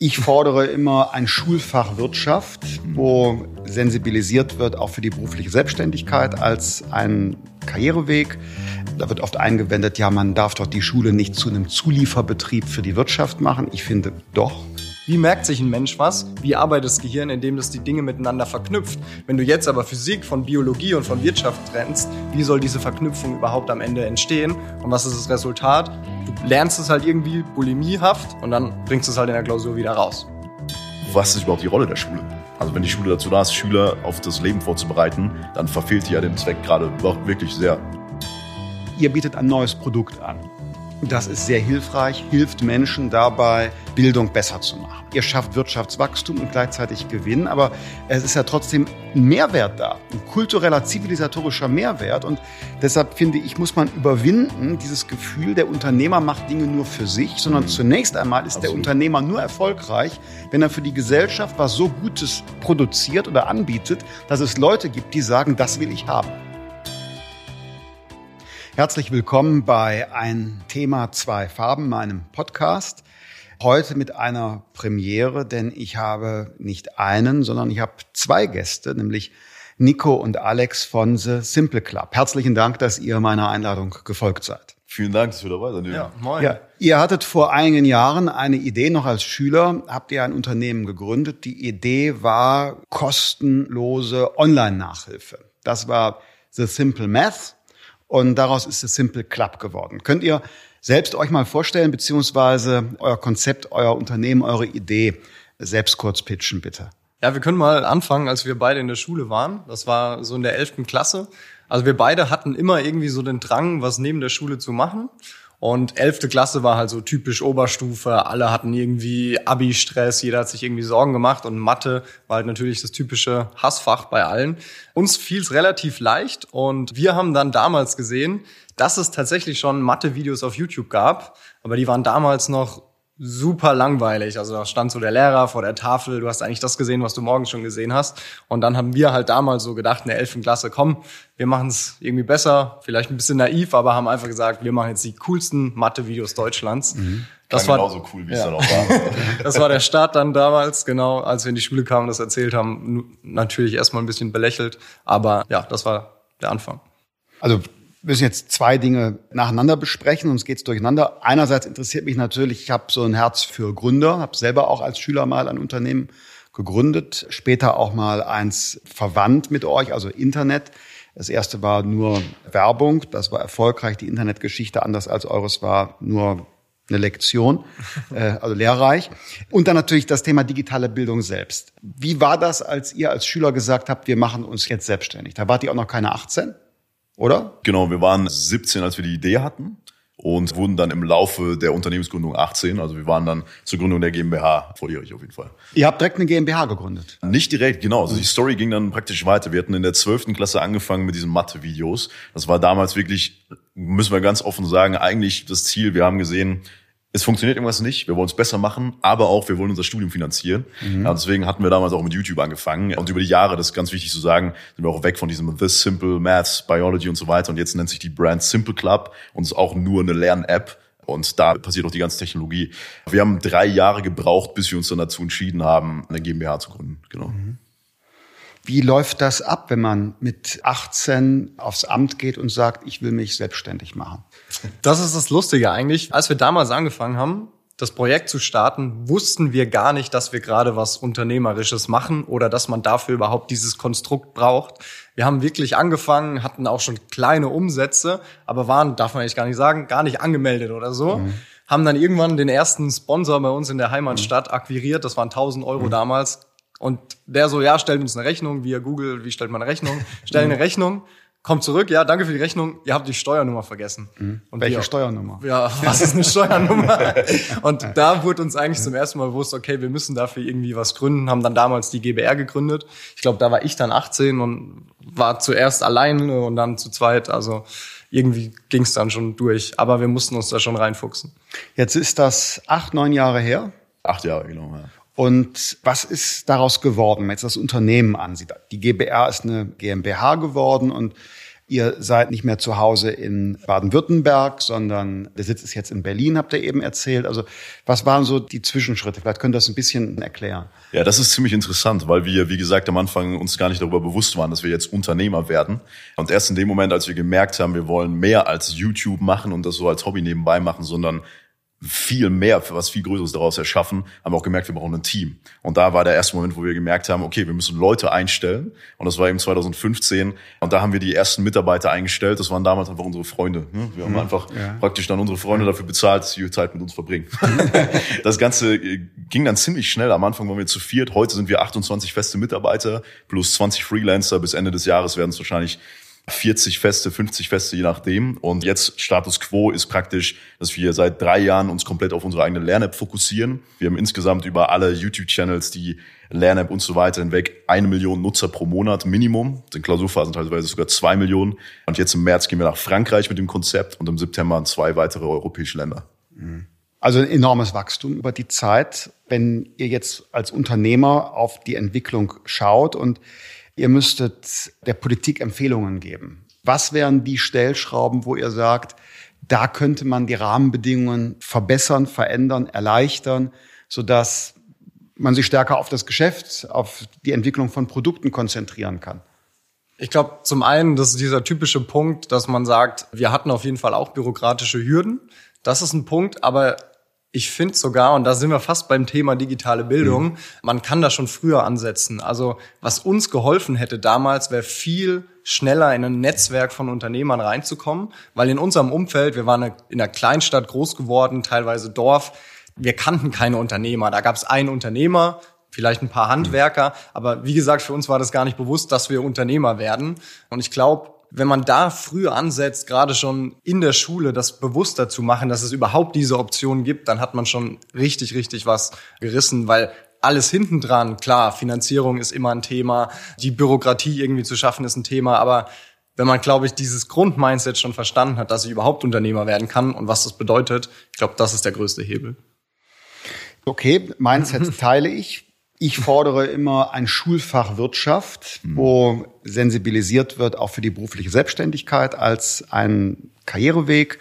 Ich fordere immer ein Schulfach Wirtschaft, wo sensibilisiert wird auch für die berufliche Selbstständigkeit als ein Karriereweg. Da wird oft eingewendet, ja, man darf doch die Schule nicht zu einem Zulieferbetrieb für die Wirtschaft machen. Ich finde doch. Wie merkt sich ein Mensch was? Wie arbeitet das Gehirn, indem das die Dinge miteinander verknüpft? Wenn du jetzt aber Physik von Biologie und von Wirtschaft trennst, wie soll diese Verknüpfung überhaupt am Ende entstehen? Und was ist das Resultat? Du lernst es halt irgendwie bulimiehaft und dann bringst du es halt in der Klausur wieder raus. Was ist überhaupt die Rolle der Schule? Also wenn die Schule dazu da ist, Schüler auf das Leben vorzubereiten, dann verfehlt die ja den Zweck gerade wirklich sehr. Ihr bietet ein neues Produkt an. Das ist sehr hilfreich, hilft Menschen dabei, Bildung besser zu machen. Ihr schafft Wirtschaftswachstum und gleichzeitig Gewinn, aber es ist ja trotzdem ein Mehrwert da, ein kultureller, zivilisatorischer Mehrwert. Und deshalb finde ich, muss man überwinden dieses Gefühl, der Unternehmer macht Dinge nur für sich, sondern mhm. zunächst einmal ist Absolut. der Unternehmer nur erfolgreich, wenn er für die Gesellschaft was so Gutes produziert oder anbietet, dass es Leute gibt, die sagen, das will ich haben. Herzlich willkommen bei Ein Thema, zwei Farben, meinem Podcast. Heute mit einer Premiere, denn ich habe nicht einen, sondern ich habe zwei Gäste, nämlich Nico und Alex von The Simple Club. Herzlichen Dank, dass ihr meiner Einladung gefolgt seid. Vielen Dank, dass wir dabei sind. Ja, moin. Ja, ihr hattet vor einigen Jahren eine Idee, noch als Schüler habt ihr ein Unternehmen gegründet. Die Idee war kostenlose Online-Nachhilfe. Das war The Simple Math und daraus ist es Simple Club geworden. Könnt ihr selbst euch mal vorstellen, beziehungsweise euer Konzept, euer Unternehmen, eure Idee selbst kurz pitchen, bitte? Ja, wir können mal anfangen, als wir beide in der Schule waren. Das war so in der elften Klasse. Also wir beide hatten immer irgendwie so den Drang, was neben der Schule zu machen. Und elfte Klasse war halt so typisch Oberstufe. Alle hatten irgendwie Abi-Stress, jeder hat sich irgendwie Sorgen gemacht und Mathe war halt natürlich das typische Hassfach bei allen. Uns fiel es relativ leicht und wir haben dann damals gesehen, dass es tatsächlich schon Mathe-Videos auf YouTube gab, aber die waren damals noch super langweilig. Also da stand so der Lehrer vor der Tafel, du hast eigentlich das gesehen, was du morgens schon gesehen hast. Und dann haben wir halt damals so gedacht in der 11. Klasse, komm, wir machen es irgendwie besser, vielleicht ein bisschen naiv, aber haben einfach gesagt, wir machen jetzt die coolsten Mathe-Videos Deutschlands. Mhm. Das war genauso cool, wie ja. es dann auch war. das war der Start dann damals, genau, als wir in die Schule kamen, das erzählt haben, natürlich erstmal ein bisschen belächelt, aber ja, das war der Anfang. Also müssen jetzt zwei Dinge nacheinander besprechen, sonst geht's durcheinander. Einerseits interessiert mich natürlich, ich habe so ein Herz für Gründer, habe selber auch als Schüler mal ein Unternehmen gegründet, später auch mal eins verwandt mit euch, also Internet. Das erste war nur Werbung, das war erfolgreich. Die Internetgeschichte, anders als eures, war nur eine Lektion, äh, also lehrreich. Und dann natürlich das Thema digitale Bildung selbst. Wie war das, als ihr als Schüler gesagt habt, wir machen uns jetzt selbstständig? Da wart ihr auch noch keine 18? Oder? Genau, wir waren 17, als wir die Idee hatten und wurden dann im Laufe der Unternehmensgründung 18. Also wir waren dann zur Gründung der GmbH volljährig auf jeden Fall. Ihr habt direkt eine GmbH gegründet? Nicht direkt, genau. Also die Story ging dann praktisch weiter. Wir hatten in der 12. Klasse angefangen mit diesen Mathe-Videos. Das war damals wirklich, müssen wir ganz offen sagen, eigentlich das Ziel. Wir haben gesehen, es funktioniert irgendwas nicht, wir wollen es besser machen, aber auch wir wollen unser Studium finanzieren. Mhm. Ja, deswegen hatten wir damals auch mit YouTube angefangen. Und über die Jahre, das ist ganz wichtig zu sagen, sind wir auch weg von diesem This Simple Maths, Biology und so weiter. Und jetzt nennt sich die Brand Simple Club und ist auch nur eine Lern-App. Und da passiert auch die ganze Technologie. Wir haben drei Jahre gebraucht, bis wir uns dann dazu entschieden haben, eine GmbH zu gründen. Genau. Mhm. Wie läuft das ab, wenn man mit 18 aufs Amt geht und sagt, ich will mich selbstständig machen? Das ist das Lustige eigentlich. Als wir damals angefangen haben, das Projekt zu starten, wussten wir gar nicht, dass wir gerade was Unternehmerisches machen oder dass man dafür überhaupt dieses Konstrukt braucht. Wir haben wirklich angefangen, hatten auch schon kleine Umsätze, aber waren, darf man eigentlich gar nicht sagen, gar nicht angemeldet oder so. Mhm. Haben dann irgendwann den ersten Sponsor bei uns in der Heimatstadt akquiriert. Das waren 1000 Euro mhm. damals. Und der so, ja, stellt uns eine Rechnung via Google, wie stellt man eine Rechnung? Stell eine Rechnung, kommt zurück, ja, danke für die Rechnung, ihr habt die Steuernummer vergessen. Mhm. Und Welche wir, Steuernummer? Ja, was ist eine Steuernummer? und da wurde uns eigentlich zum ersten Mal bewusst, okay, wir müssen dafür irgendwie was gründen, haben dann damals die GBR gegründet. Ich glaube, da war ich dann 18 und war zuerst allein und dann zu zweit, also irgendwie ging es dann schon durch. Aber wir mussten uns da schon reinfuchsen. Jetzt ist das acht, neun Jahre her. Acht Jahre, genau. Ja. Und was ist daraus geworden, wenn man jetzt das Unternehmen ansieht? Die GBR ist eine GmbH geworden und Ihr seid nicht mehr zu Hause in Baden-Württemberg, sondern der Sitz ist jetzt in Berlin, habt ihr eben erzählt. Also was waren so die Zwischenschritte? Vielleicht könnt ihr das ein bisschen erklären. Ja, das ist ziemlich interessant, weil wir, wie gesagt, am Anfang uns gar nicht darüber bewusst waren, dass wir jetzt Unternehmer werden. Und erst in dem Moment, als wir gemerkt haben, wir wollen mehr als YouTube machen und das so als Hobby nebenbei machen, sondern viel mehr, für was viel Größeres daraus erschaffen, haben wir auch gemerkt, wir brauchen ein Team. Und da war der erste Moment, wo wir gemerkt haben, okay, wir müssen Leute einstellen. Und das war eben 2015. Und da haben wir die ersten Mitarbeiter eingestellt. Das waren damals einfach unsere Freunde. Ne? Wir haben mhm. einfach ja. praktisch dann unsere Freunde dafür bezahlt, dass sie Zeit mit uns verbringen. das Ganze äh, ging dann ziemlich schnell. Am Anfang waren wir zu viert. Heute sind wir 28 feste Mitarbeiter plus 20 Freelancer. Bis Ende des Jahres werden es wahrscheinlich 40 Feste, 50 Feste, je nachdem. Und jetzt Status Quo ist praktisch, dass wir seit drei Jahren uns komplett auf unsere eigene Lern-App fokussieren. Wir haben insgesamt über alle YouTube-Channels, die Lern-App und so weiter hinweg eine Million Nutzer pro Monat Minimum. In Klausurphasen teilweise sogar zwei Millionen. Und jetzt im März gehen wir nach Frankreich mit dem Konzept und im September in zwei weitere europäische Länder. Also ein enormes Wachstum über die Zeit. Wenn ihr jetzt als Unternehmer auf die Entwicklung schaut und ihr müsstet der Politik Empfehlungen geben. Was wären die Stellschrauben, wo ihr sagt, da könnte man die Rahmenbedingungen verbessern, verändern, erleichtern, sodass man sich stärker auf das Geschäft, auf die Entwicklung von Produkten konzentrieren kann? Ich glaube, zum einen, das ist dieser typische Punkt, dass man sagt, wir hatten auf jeden Fall auch bürokratische Hürden. Das ist ein Punkt, aber ich finde sogar, und da sind wir fast beim Thema digitale Bildung, mhm. man kann da schon früher ansetzen. Also was uns geholfen hätte damals, wäre viel schneller in ein Netzwerk von Unternehmern reinzukommen, weil in unserem Umfeld, wir waren in einer Kleinstadt groß geworden, teilweise Dorf, wir kannten keine Unternehmer. Da gab es einen Unternehmer, vielleicht ein paar Handwerker, aber wie gesagt, für uns war das gar nicht bewusst, dass wir Unternehmer werden. Und ich glaube, wenn man da früh ansetzt, gerade schon in der Schule, das bewusster zu machen, dass es überhaupt diese Option gibt, dann hat man schon richtig, richtig was gerissen, weil alles hinten dran, klar, Finanzierung ist immer ein Thema, die Bürokratie irgendwie zu schaffen ist ein Thema, aber wenn man, glaube ich, dieses Grundmindset schon verstanden hat, dass ich überhaupt Unternehmer werden kann und was das bedeutet, ich glaube, das ist der größte Hebel. Okay, Mindset teile ich. Ich fordere immer ein Schulfach Wirtschaft, mhm. wo sensibilisiert wird auch für die berufliche Selbstständigkeit als ein Karriereweg.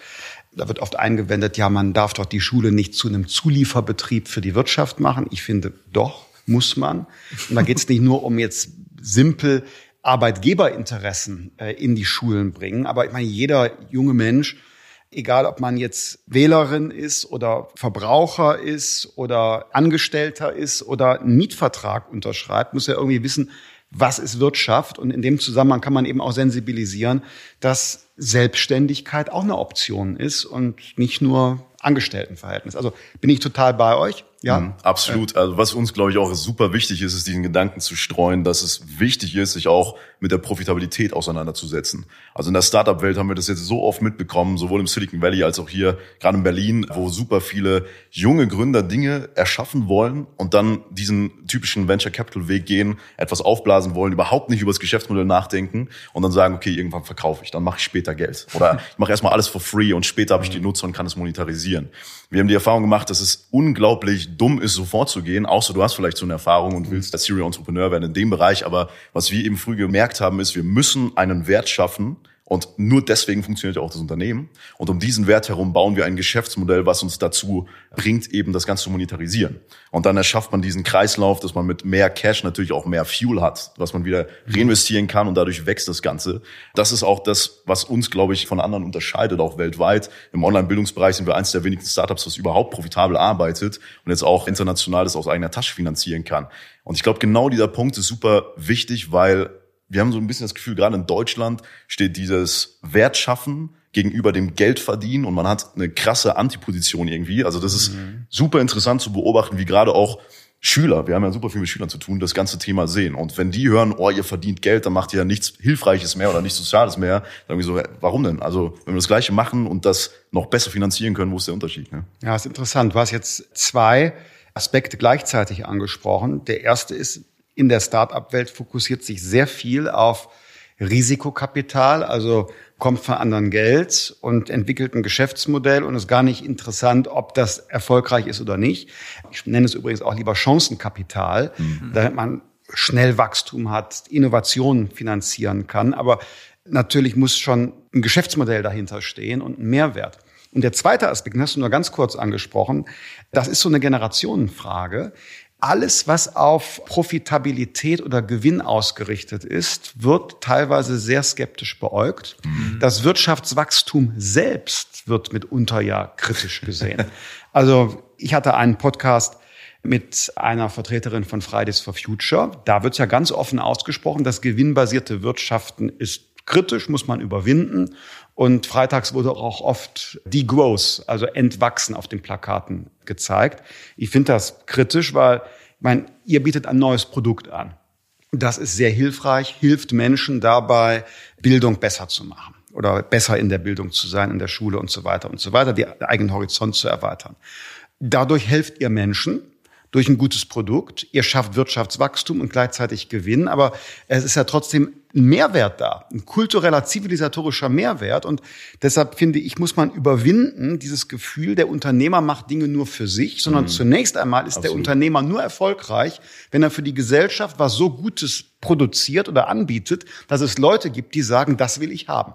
Da wird oft eingewendet, ja, man darf doch die Schule nicht zu einem Zulieferbetrieb für die Wirtschaft machen. Ich finde, doch, muss man. Und da geht es nicht nur um jetzt simpel Arbeitgeberinteressen äh, in die Schulen bringen, aber ich meine, jeder junge Mensch egal ob man jetzt Wählerin ist oder Verbraucher ist oder Angestellter ist oder einen Mietvertrag unterschreibt, muss ja irgendwie wissen, was ist Wirtschaft. Und in dem Zusammenhang kann man eben auch sensibilisieren, dass Selbstständigkeit auch eine Option ist und nicht nur Angestelltenverhältnis. Also bin ich total bei euch. Ja, mhm, absolut. Also was uns, glaube ich, auch super wichtig ist, ist diesen Gedanken zu streuen, dass es wichtig ist, sich auch mit der Profitabilität auseinanderzusetzen. Also in der Startup-Welt haben wir das jetzt so oft mitbekommen, sowohl im Silicon Valley als auch hier, gerade in Berlin, wo super viele junge Gründer Dinge erschaffen wollen und dann diesen typischen Venture Capital Weg gehen, etwas aufblasen wollen, überhaupt nicht über das Geschäftsmodell nachdenken und dann sagen, okay, irgendwann verkaufe ich, dann mache ich später Geld. Oder ich mache erstmal alles for free und später habe ich die Nutzer und kann es monetarisieren. Wir haben die Erfahrung gemacht, dass es unglaublich dumm ist, so vorzugehen, außer du hast vielleicht so eine Erfahrung und willst als Serial Entrepreneur werden in dem Bereich. Aber was wir eben früh gemerkt haben, ist, wir müssen einen Wert schaffen, und nur deswegen funktioniert ja auch das Unternehmen. Und um diesen Wert herum bauen wir ein Geschäftsmodell, was uns dazu bringt, eben das Ganze zu monetarisieren. Und dann erschafft man diesen Kreislauf, dass man mit mehr Cash natürlich auch mehr Fuel hat, was man wieder reinvestieren kann und dadurch wächst das Ganze. Das ist auch das, was uns, glaube ich, von anderen unterscheidet, auch weltweit. Im Online-Bildungsbereich sind wir eines der wenigen Startups, das überhaupt profitabel arbeitet und jetzt auch international das aus eigener Tasche finanzieren kann. Und ich glaube, genau dieser Punkt ist super wichtig, weil wir haben so ein bisschen das Gefühl, gerade in Deutschland steht dieses Wertschaffen gegenüber dem Geld verdienen und man hat eine krasse Antiposition irgendwie. Also das ist mhm. super interessant zu beobachten, wie gerade auch Schüler, wir haben ja super viel mit Schülern zu tun, das ganze Thema sehen. Und wenn die hören, oh, ihr verdient Geld, dann macht ihr ja nichts Hilfreiches mehr oder nichts Soziales mehr, dann sagen wir so, warum denn? Also wenn wir das Gleiche machen und das noch besser finanzieren können, wo ist der Unterschied? Ne? Ja, ist interessant. Du hast jetzt zwei Aspekte gleichzeitig angesprochen. Der erste ist, in der Start-up-Welt fokussiert sich sehr viel auf Risikokapital, also kommt von anderen Geld und entwickelt ein Geschäftsmodell und ist gar nicht interessant, ob das erfolgreich ist oder nicht. Ich nenne es übrigens auch lieber Chancenkapital, mhm. damit man schnell Wachstum hat, Innovationen finanzieren kann. Aber natürlich muss schon ein Geschäftsmodell dahinter stehen und ein Mehrwert. Und der zweite Aspekt, den hast du nur ganz kurz angesprochen, das ist so eine Generationenfrage. Alles, was auf Profitabilität oder Gewinn ausgerichtet ist, wird teilweise sehr skeptisch beäugt. Mhm. Das Wirtschaftswachstum selbst wird mitunter ja kritisch gesehen. also ich hatte einen Podcast mit einer Vertreterin von Fridays for Future. Da wird ja ganz offen ausgesprochen, das gewinnbasierte Wirtschaften ist kritisch, muss man überwinden. Und freitags wurde auch oft Degrowth, also Entwachsen auf den Plakaten gezeigt. Ich finde das kritisch, weil, ich ihr bietet ein neues Produkt an. Das ist sehr hilfreich, hilft Menschen dabei, Bildung besser zu machen oder besser in der Bildung zu sein, in der Schule und so weiter und so weiter, die eigenen Horizont zu erweitern. Dadurch helft ihr Menschen, durch ein gutes Produkt. Ihr schafft Wirtschaftswachstum und gleichzeitig Gewinn, aber es ist ja trotzdem ein Mehrwert da, ein kultureller, zivilisatorischer Mehrwert. Und deshalb finde ich, muss man überwinden, dieses Gefühl, der Unternehmer macht Dinge nur für sich, sondern mhm. zunächst einmal ist Absolut. der Unternehmer nur erfolgreich, wenn er für die Gesellschaft was so Gutes produziert oder anbietet, dass es Leute gibt, die sagen, das will ich haben.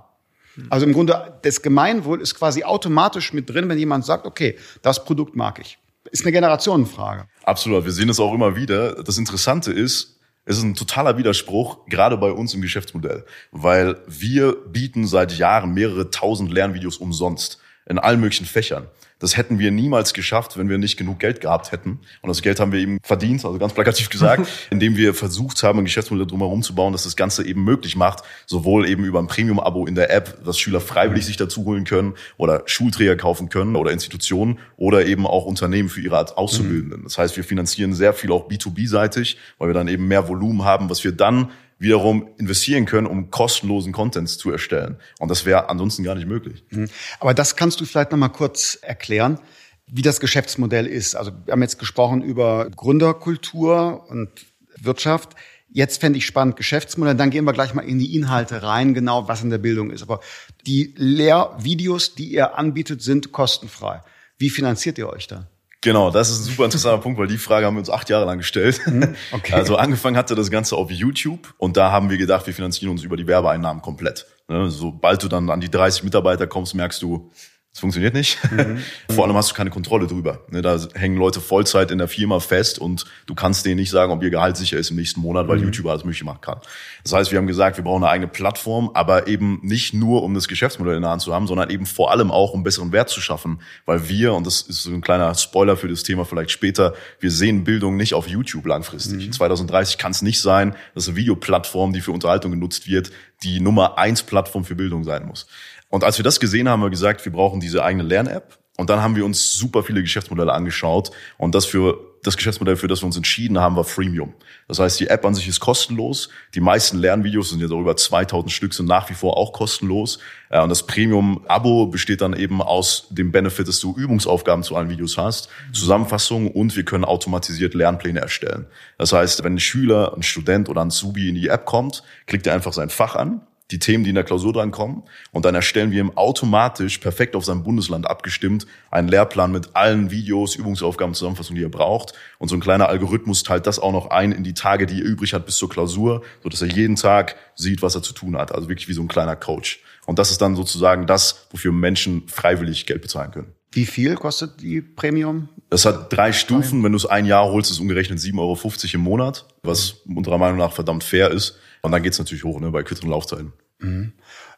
Mhm. Also im Grunde, das Gemeinwohl ist quasi automatisch mit drin, wenn jemand sagt, okay, das Produkt mag ich. Ist eine Generationenfrage. Absolut. Wir sehen es auch immer wieder. Das Interessante ist, es ist ein totaler Widerspruch, gerade bei uns im Geschäftsmodell, weil wir bieten seit Jahren mehrere tausend Lernvideos umsonst in allen möglichen Fächern. Das hätten wir niemals geschafft, wenn wir nicht genug Geld gehabt hätten. Und das Geld haben wir eben verdient, also ganz plakativ gesagt, indem wir versucht haben, ein Geschäftsmodell drumherum zu bauen, dass das Ganze eben möglich macht, sowohl eben über ein Premium-Abo in der App, dass Schüler freiwillig sich dazu holen können oder Schulträger kaufen können oder Institutionen oder eben auch Unternehmen für ihre Art Auszubildenden. Das heißt, wir finanzieren sehr viel auch B2B-seitig, weil wir dann eben mehr Volumen haben, was wir dann wiederum investieren können, um kostenlosen Content zu erstellen. Und das wäre ansonsten gar nicht möglich. Mhm. Aber das kannst du vielleicht noch mal kurz erklären, wie das Geschäftsmodell ist. Also wir haben jetzt gesprochen über Gründerkultur und Wirtschaft. Jetzt fände ich spannend Geschäftsmodell. Dann gehen wir gleich mal in die Inhalte rein, genau was in der Bildung ist. Aber die Lehrvideos, die ihr anbietet, sind kostenfrei. Wie finanziert ihr euch da? Genau, das ist ein super interessanter Punkt, weil die Frage haben wir uns acht Jahre lang gestellt. Mhm, okay. Also angefangen hatte das Ganze auf YouTube und da haben wir gedacht, wir finanzieren uns über die Werbeeinnahmen komplett. Ne, sobald du dann an die 30 Mitarbeiter kommst, merkst du, das funktioniert nicht. Mhm. Vor allem hast du keine Kontrolle drüber. Ne, da hängen Leute Vollzeit in der Firma fest und du kannst denen nicht sagen, ob ihr Gehalt sicher ist im nächsten Monat, weil mhm. YouTube alles möglich machen kann. Das heißt, wir haben gesagt, wir brauchen eine eigene Plattform, aber eben nicht nur, um das Geschäftsmodell in der Hand zu haben, sondern eben vor allem auch, um besseren Wert zu schaffen. Weil wir, und das ist so ein kleiner Spoiler für das Thema vielleicht später, wir sehen Bildung nicht auf YouTube langfristig. Mhm. 2030 kann es nicht sein, dass eine Videoplattform, die für Unterhaltung genutzt wird, die Nummer eins Plattform für Bildung sein muss. Und als wir das gesehen haben, haben wir gesagt, wir brauchen diese eigene Lern-App. Und dann haben wir uns super viele Geschäftsmodelle angeschaut. Und das für das Geschäftsmodell, für das wir uns entschieden haben, war Freemium. Das heißt, die App an sich ist kostenlos. Die meisten Lernvideos sind jetzt auch über 2000 Stück, sind nach wie vor auch kostenlos. Und das Premium-Abo besteht dann eben aus dem Benefit, dass du Übungsaufgaben zu allen Videos hast, Zusammenfassungen und wir können automatisiert Lernpläne erstellen. Das heißt, wenn ein Schüler, ein Student oder ein Zubi in die App kommt, klickt er einfach sein Fach an die Themen, die in der Klausur dran kommen. Und dann erstellen wir ihm automatisch, perfekt auf sein Bundesland abgestimmt, einen Lehrplan mit allen Videos, Übungsaufgaben, Zusammenfassungen, die er braucht. Und so ein kleiner Algorithmus teilt das auch noch ein in die Tage, die er übrig hat bis zur Klausur, so dass er jeden Tag sieht, was er zu tun hat. Also wirklich wie so ein kleiner Coach. Und das ist dann sozusagen das, wofür Menschen freiwillig Geld bezahlen können. Wie viel kostet die Premium? Das hat drei Stufen. Wenn du es ein Jahr holst, ist es umgerechnet 7,50 Euro im Monat, was unserer Meinung nach verdammt fair ist. Und dann geht's natürlich hoch ne, bei kürzeren Laufzeiten. Mhm.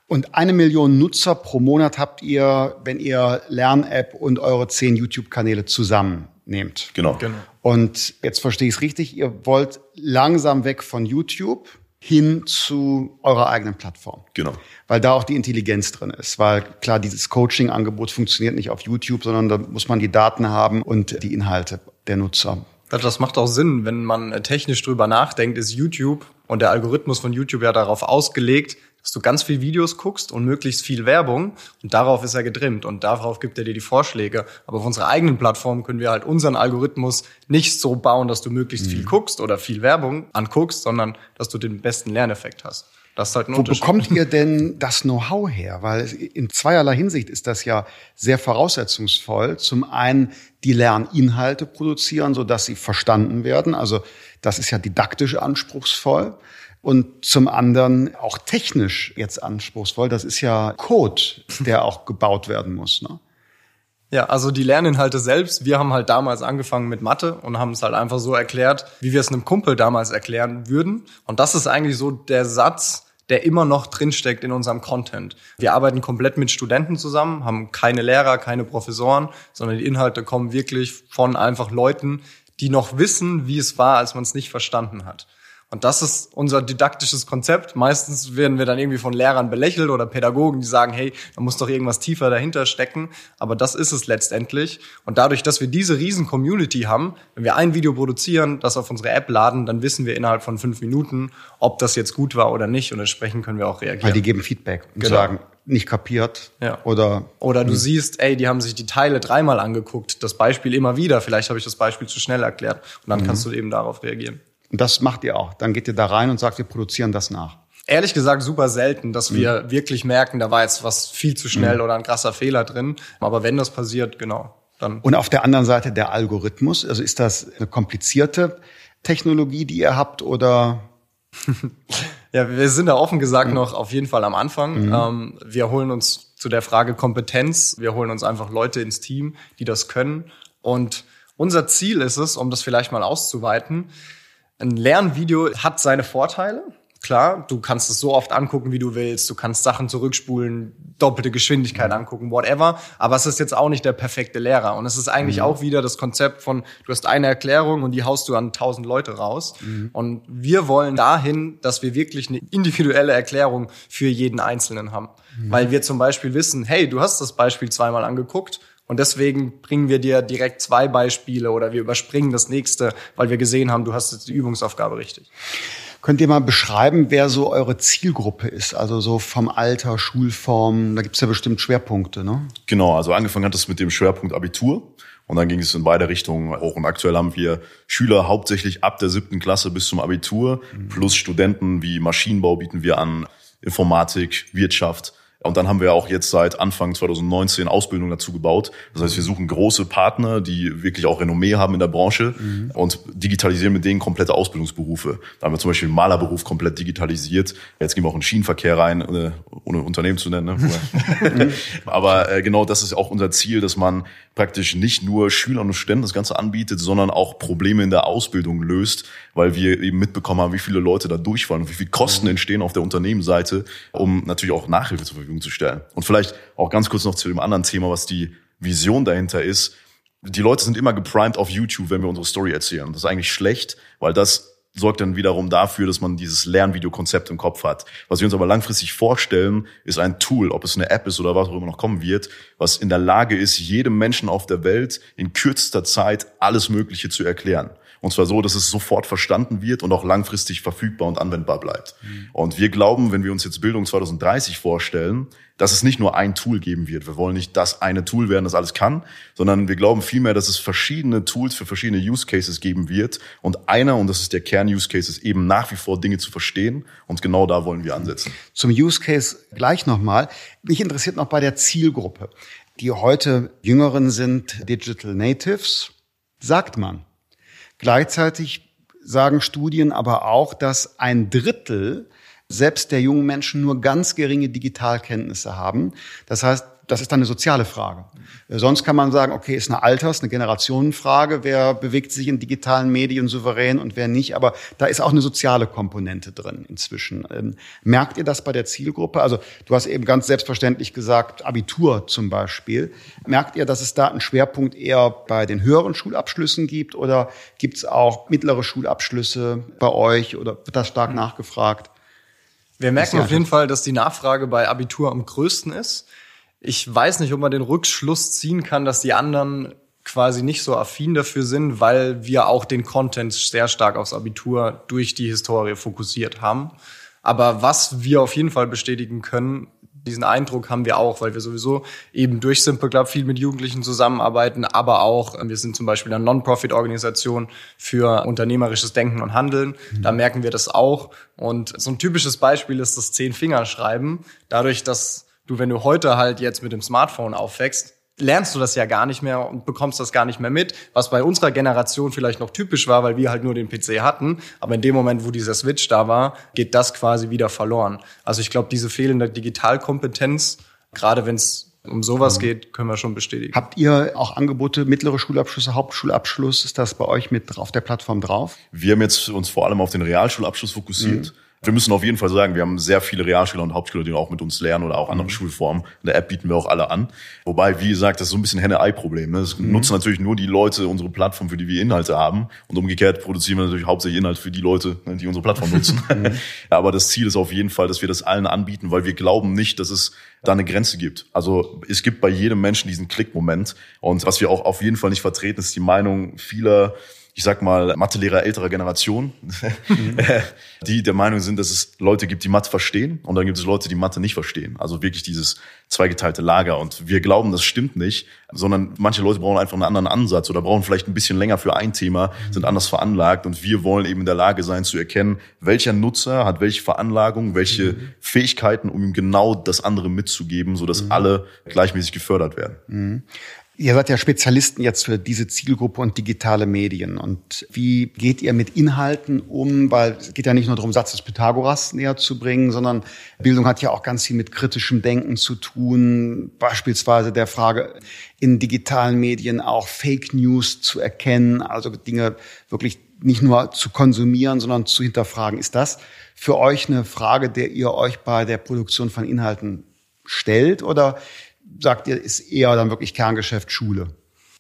Und eine Million Nutzer pro Monat habt ihr, wenn ihr Lern-App und eure zehn YouTube-Kanäle zusammennehmt. Genau. genau. Und jetzt verstehe ich es richtig, ihr wollt langsam weg von YouTube hin zu eurer eigenen Plattform. Genau. Weil da auch die Intelligenz drin ist. Weil klar, dieses Coaching-Angebot funktioniert nicht auf YouTube, sondern da muss man die Daten haben und die Inhalte der Nutzer. Das macht auch Sinn, wenn man technisch drüber nachdenkt, ist YouTube und der Algorithmus von YouTube ja darauf ausgelegt, dass du ganz viel Videos guckst und möglichst viel Werbung und darauf ist er getrimmt und darauf gibt er dir die Vorschläge. Aber auf unserer eigenen Plattform können wir halt unseren Algorithmus nicht so bauen, dass du möglichst mhm. viel guckst oder viel Werbung anguckst, sondern dass du den besten Lerneffekt hast. Das ist halt ein Wo bekommt ihr denn das Know-how her? Weil in zweierlei Hinsicht ist das ja sehr voraussetzungsvoll. Zum einen die Lerninhalte produzieren, so dass sie verstanden werden. Also das ist ja didaktisch anspruchsvoll. Und zum anderen auch technisch jetzt anspruchsvoll. Das ist ja Code, der auch gebaut werden muss. Ne? Ja, also die Lerninhalte selbst, wir haben halt damals angefangen mit Mathe und haben es halt einfach so erklärt, wie wir es einem Kumpel damals erklären würden. Und das ist eigentlich so der Satz, der immer noch drinsteckt in unserem Content. Wir arbeiten komplett mit Studenten zusammen, haben keine Lehrer, keine Professoren, sondern die Inhalte kommen wirklich von einfach Leuten, die noch wissen, wie es war, als man es nicht verstanden hat. Und das ist unser didaktisches Konzept. Meistens werden wir dann irgendwie von Lehrern belächelt oder Pädagogen, die sagen, hey, da muss doch irgendwas tiefer dahinter stecken. Aber das ist es letztendlich. Und dadurch, dass wir diese riesen Community haben, wenn wir ein Video produzieren, das auf unsere App laden, dann wissen wir innerhalb von fünf Minuten, ob das jetzt gut war oder nicht. Und entsprechend können wir auch reagieren. Weil die geben Feedback und genau. sagen, nicht kapiert ja. oder oder du mh. siehst, ey, die haben sich die Teile dreimal angeguckt, das Beispiel immer wieder, vielleicht habe ich das Beispiel zu schnell erklärt und dann mhm. kannst du eben darauf reagieren. Und das macht ihr auch. Dann geht ihr da rein und sagt, wir produzieren das nach. Ehrlich gesagt super selten, dass mhm. wir wirklich merken, da war jetzt was viel zu schnell mhm. oder ein krasser Fehler drin. Aber wenn das passiert, genau. Dann. Und auf der anderen Seite der Algorithmus. Also ist das eine komplizierte Technologie, die ihr habt oder? ja, wir sind da offen gesagt mhm. noch auf jeden Fall am Anfang. Mhm. Ähm, wir holen uns zu der Frage Kompetenz. Wir holen uns einfach Leute ins Team, die das können. Und unser Ziel ist es, um das vielleicht mal auszuweiten, ein Lernvideo hat seine Vorteile. Klar, du kannst es so oft angucken, wie du willst. Du kannst Sachen zurückspulen, doppelte Geschwindigkeit mhm. angucken, whatever. Aber es ist jetzt auch nicht der perfekte Lehrer. Und es ist eigentlich mhm. auch wieder das Konzept von, du hast eine Erklärung und die haust du an tausend Leute raus. Mhm. Und wir wollen dahin, dass wir wirklich eine individuelle Erklärung für jeden Einzelnen haben. Mhm. Weil wir zum Beispiel wissen, hey, du hast das Beispiel zweimal angeguckt und deswegen bringen wir dir direkt zwei Beispiele oder wir überspringen das nächste, weil wir gesehen haben, du hast jetzt die Übungsaufgabe richtig. Könnt ihr mal beschreiben, wer so eure Zielgruppe ist? Also so vom Alter, Schulform, da gibt's ja bestimmt Schwerpunkte, ne? Genau, also angefangen hat es mit dem Schwerpunkt Abitur. Und dann ging es in beide Richtungen hoch. Und aktuell haben wir Schüler hauptsächlich ab der siebten Klasse bis zum Abitur, mhm. plus Studenten wie Maschinenbau bieten wir an, Informatik, Wirtschaft. Und dann haben wir auch jetzt seit Anfang 2019 Ausbildung dazu gebaut. Das heißt, wir suchen große Partner, die wirklich auch Renommee haben in der Branche mhm. und digitalisieren mit denen komplette Ausbildungsberufe. Da haben wir zum Beispiel den Malerberuf komplett digitalisiert. Jetzt gehen wir auch in den Schienenverkehr rein, ohne, ohne Unternehmen zu nennen. Ne? Aber äh, genau das ist auch unser Ziel, dass man praktisch nicht nur Schülern und Studenten das Ganze anbietet, sondern auch Probleme in der Ausbildung löst, weil wir eben mitbekommen haben, wie viele Leute da durchfallen und wie viel Kosten mhm. entstehen auf der Unternehmensseite, um natürlich auch Nachhilfe zur Verfügung Verfügung zu stellen. Und vielleicht auch ganz kurz noch zu dem anderen Thema, was die Vision dahinter ist. Die Leute sind immer geprimed auf YouTube, wenn wir unsere Story erzählen. Das ist eigentlich schlecht, weil das sorgt dann wiederum dafür, dass man dieses Lernvideokonzept im Kopf hat. Was wir uns aber langfristig vorstellen, ist ein Tool, ob es eine App ist oder was auch immer noch kommen wird, was in der Lage ist, jedem Menschen auf der Welt in kürzester Zeit alles Mögliche zu erklären. Und zwar so, dass es sofort verstanden wird und auch langfristig verfügbar und anwendbar bleibt. Mhm. Und wir glauben, wenn wir uns jetzt Bildung 2030 vorstellen, dass es nicht nur ein Tool geben wird. Wir wollen nicht das eine Tool werden, das alles kann, sondern wir glauben vielmehr, dass es verschiedene Tools für verschiedene Use Cases geben wird. Und einer, und das ist der Kern-Use Case, ist eben nach wie vor Dinge zu verstehen. Und genau da wollen wir ansetzen. Zum Use Case gleich nochmal. Mich interessiert noch bei der Zielgruppe. Die heute Jüngeren sind Digital Natives, sagt man. Gleichzeitig sagen Studien aber auch, dass ein Drittel selbst der jungen Menschen nur ganz geringe Digitalkenntnisse haben. Das heißt, das ist dann eine soziale Frage. Äh, sonst kann man sagen, okay, ist eine Alters-, eine Generationenfrage. Wer bewegt sich in digitalen Medien souverän und wer nicht? Aber da ist auch eine soziale Komponente drin inzwischen. Ähm, merkt ihr das bei der Zielgruppe? Also du hast eben ganz selbstverständlich gesagt, Abitur zum Beispiel. Merkt ihr, dass es da einen Schwerpunkt eher bei den höheren Schulabschlüssen gibt oder gibt es auch mittlere Schulabschlüsse bei euch oder wird das stark nachgefragt? Wir merken auf jeden Fall, dass die Nachfrage bei Abitur am größten ist. Ich weiß nicht, ob man den Rückschluss ziehen kann, dass die anderen quasi nicht so affin dafür sind, weil wir auch den Content sehr stark aufs Abitur durch die Historie fokussiert haben. Aber was wir auf jeden Fall bestätigen können, Diesen Eindruck haben wir auch, weil wir sowieso eben durch Simple Club viel mit Jugendlichen zusammenarbeiten, aber auch, wir sind zum Beispiel eine Non-Profit-Organisation für unternehmerisches Denken und Handeln. Mhm. Da merken wir das auch. Und so ein typisches Beispiel ist das Zehn-Finger-Schreiben. Dadurch, dass du, wenn du heute halt jetzt mit dem Smartphone aufwächst, lernst du das ja gar nicht mehr und bekommst das gar nicht mehr mit, was bei unserer Generation vielleicht noch typisch war, weil wir halt nur den PC hatten. Aber in dem Moment, wo dieser Switch da war, geht das quasi wieder verloren. Also ich glaube, diese fehlende Digitalkompetenz, gerade wenn es um sowas geht, können wir schon bestätigen. Habt ihr auch Angebote, mittlere Schulabschlüsse, Hauptschulabschluss? Ist das bei euch mit auf der Plattform drauf? Wir haben jetzt uns vor allem auf den Realschulabschluss fokussiert. Mhm. Wir müssen auf jeden Fall sagen, wir haben sehr viele Realschüler und Hauptschüler, die auch mit uns lernen oder auch andere mhm. Schulformen. In der App bieten wir auch alle an. Wobei, wie gesagt, das ist so ein bisschen Henne-Ei-Problem. Ne? Das mhm. nutzen natürlich nur die Leute unsere Plattform, für die wir Inhalte haben. Und umgekehrt produzieren wir natürlich hauptsächlich Inhalt für die Leute, ne, die unsere Plattform nutzen. Mhm. Aber das Ziel ist auf jeden Fall, dass wir das allen anbieten, weil wir glauben nicht, dass es da eine Grenze gibt. Also es gibt bei jedem Menschen diesen Klickmoment. Und was wir auch auf jeden Fall nicht vertreten, ist die Meinung vieler, ich sag mal, Mathelehrer älterer Generation, mhm. die der Meinung sind, dass es Leute gibt, die Mathe verstehen und dann gibt es Leute, die Mathe nicht verstehen. Also wirklich dieses zweigeteilte Lager. Und wir glauben, das stimmt nicht, sondern manche Leute brauchen einfach einen anderen Ansatz oder brauchen vielleicht ein bisschen länger für ein Thema, sind anders veranlagt und wir wollen eben in der Lage sein zu erkennen, welcher Nutzer hat welche Veranlagung, welche mhm. Fähigkeiten, um ihm genau das andere mitzugeben, sodass mhm. alle gleichmäßig gefördert werden. Ihr seid ja Spezialisten jetzt für diese Zielgruppe und digitale Medien. Und wie geht ihr mit Inhalten um? Weil es geht ja nicht nur darum, Satz des Pythagoras näher zu bringen, sondern Bildung hat ja auch ganz viel mit kritischem Denken zu tun. Beispielsweise der Frage, in digitalen Medien auch Fake News zu erkennen, also Dinge wirklich nicht nur zu konsumieren, sondern zu hinterfragen. Ist das für euch eine Frage, der ihr euch bei der Produktion von Inhalten stellt? Oder sagt ihr, ist eher dann wirklich Kerngeschäft Schule?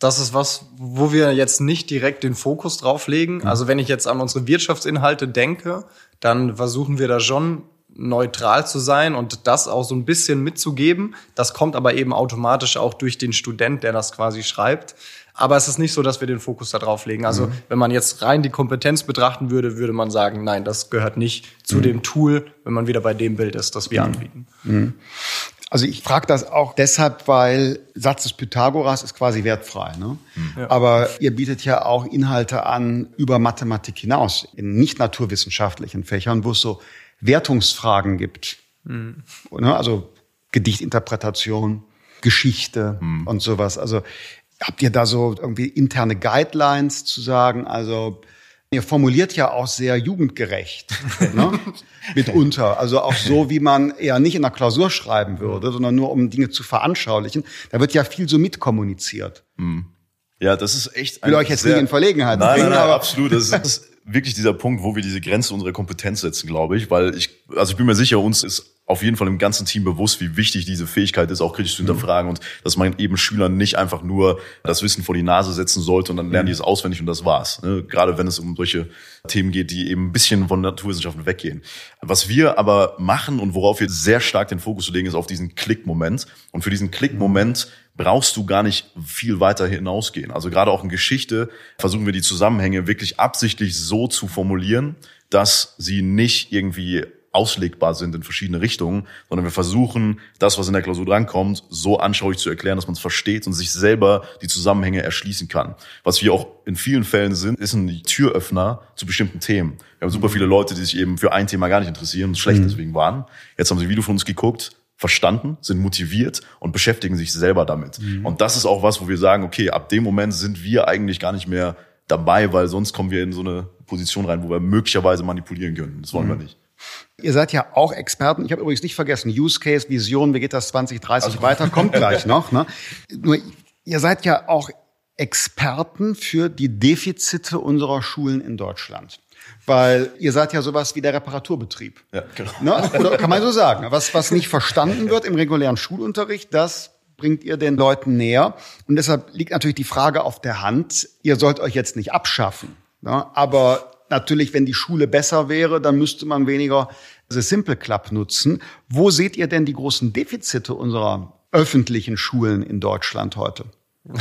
Das ist was, wo wir jetzt nicht direkt den Fokus drauf legen. Mhm. Also wenn ich jetzt an unsere Wirtschaftsinhalte denke, dann versuchen wir da schon neutral zu sein und das auch so ein bisschen mitzugeben. Das kommt aber eben automatisch auch durch den Student, der das quasi schreibt. Aber es ist nicht so, dass wir den Fokus da drauf legen. Also mhm. wenn man jetzt rein die Kompetenz betrachten würde, würde man sagen, nein, das gehört nicht zu mhm. dem Tool, wenn man wieder bei dem Bild ist, das wir mhm. anbieten. Mhm. Also ich frage das auch deshalb, weil Satz des Pythagoras ist quasi wertfrei. Ne? Ja. Aber ihr bietet ja auch Inhalte an über Mathematik hinaus, in nicht naturwissenschaftlichen Fächern, wo es so Wertungsfragen gibt. Mhm. Also Gedichtinterpretation, Geschichte mhm. und sowas. Also habt ihr da so irgendwie interne Guidelines zu sagen? Also Ihr formuliert ja auch sehr jugendgerecht, ne? mitunter. Also auch so, wie man eher nicht in der Klausur schreiben würde, sondern nur um Dinge zu veranschaulichen. Da wird ja viel so mitkommuniziert. Hm. Ja, das ist echt. Ich will euch jetzt sehr, nicht in Verlegenheit nein, bringen. Nein, nein, aber absolut. Das ist wirklich dieser Punkt, wo wir diese Grenze unserer Kompetenz setzen, glaube ich. Weil ich, also ich bin mir sicher, uns ist auf jeden Fall im ganzen Team bewusst, wie wichtig diese Fähigkeit ist, auch kritisch zu mhm. hinterfragen und dass man eben Schülern nicht einfach nur das Wissen vor die Nase setzen sollte und dann lernen die mhm. es auswendig und das war's. Ne? Gerade wenn es um solche Themen geht, die eben ein bisschen von Naturwissenschaften weggehen. Was wir aber machen und worauf wir sehr stark den Fokus legen, ist auf diesen Klickmoment. Und für diesen Klickmoment brauchst du gar nicht viel weiter hinausgehen. Also gerade auch in Geschichte versuchen wir die Zusammenhänge wirklich absichtlich so zu formulieren, dass sie nicht irgendwie auslegbar sind in verschiedene Richtungen, sondern wir versuchen, das, was in der Klausur drankommt, so anschaulich zu erklären, dass man es versteht und sich selber die Zusammenhänge erschließen kann. Was wir auch in vielen Fällen sind, ist ein Türöffner zu bestimmten Themen. Wir haben super viele Leute, die sich eben für ein Thema gar nicht interessieren und schlecht mhm. deswegen waren. Jetzt haben sie ein Video von uns geguckt, verstanden, sind motiviert und beschäftigen sich selber damit. Mhm. Und das ist auch was, wo wir sagen, okay, ab dem Moment sind wir eigentlich gar nicht mehr dabei, weil sonst kommen wir in so eine Position rein, wo wir möglicherweise manipulieren können. Das wollen mhm. wir nicht. Ihr seid ja auch Experten. Ich habe übrigens nicht vergessen, Use Case, Vision, wie geht das 2030 also, weiter, kommt gleich noch. Ne? Nur ihr seid ja auch Experten für die Defizite unserer Schulen in Deutschland. Weil ihr seid ja sowas wie der Reparaturbetrieb. Ja, genau. Ne? Oder kann man so sagen. Was, was nicht verstanden wird im regulären Schulunterricht, das bringt ihr den Leuten näher. Und deshalb liegt natürlich die Frage auf der Hand, ihr sollt euch jetzt nicht abschaffen. Ne? Aber natürlich, wenn die Schule besser wäre, dann müsste man weniger The Simple Club nutzen. Wo seht ihr denn die großen Defizite unserer öffentlichen Schulen in Deutschland heute?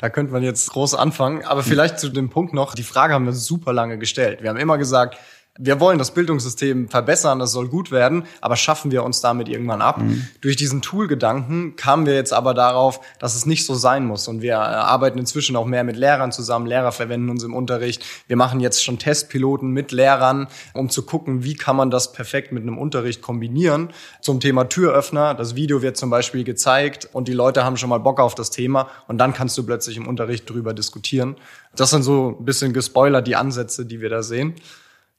da könnte man jetzt groß anfangen, aber vielleicht zu dem Punkt noch, die Frage haben wir super lange gestellt. Wir haben immer gesagt, wir wollen das Bildungssystem verbessern, das soll gut werden, aber schaffen wir uns damit irgendwann ab? Mhm. Durch diesen Tool-Gedanken kamen wir jetzt aber darauf, dass es nicht so sein muss. Und wir äh, arbeiten inzwischen auch mehr mit Lehrern zusammen. Lehrer verwenden uns im Unterricht. Wir machen jetzt schon Testpiloten mit Lehrern, um zu gucken, wie kann man das perfekt mit einem Unterricht kombinieren. Zum Thema Türöffner. Das Video wird zum Beispiel gezeigt und die Leute haben schon mal Bock auf das Thema und dann kannst du plötzlich im Unterricht drüber diskutieren. Das sind so ein bisschen gespoilert die Ansätze, die wir da sehen.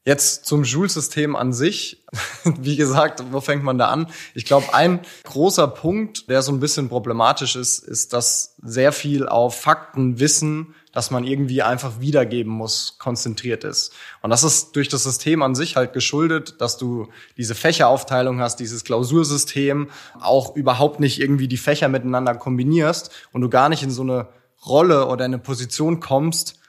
Jetzt zum Schulsystem an sich. Wie gesagt, wo fängt man da an? Ich glaube, ein großer Punkt, der so ein bisschen problematisch ist, ist, dass sehr viel auf Faktenwissen, dass man irgendwie einfach wiedergeben muss, konzentriert ist. Und das ist durch das System an sich halt geschuldet, dass du diese Fächeraufteilung hast, dieses Klausursystem, auch überhaupt nicht irgendwie die Fächer miteinander kombinierst und du gar nicht in so eine Rolle oder eine Position kommst,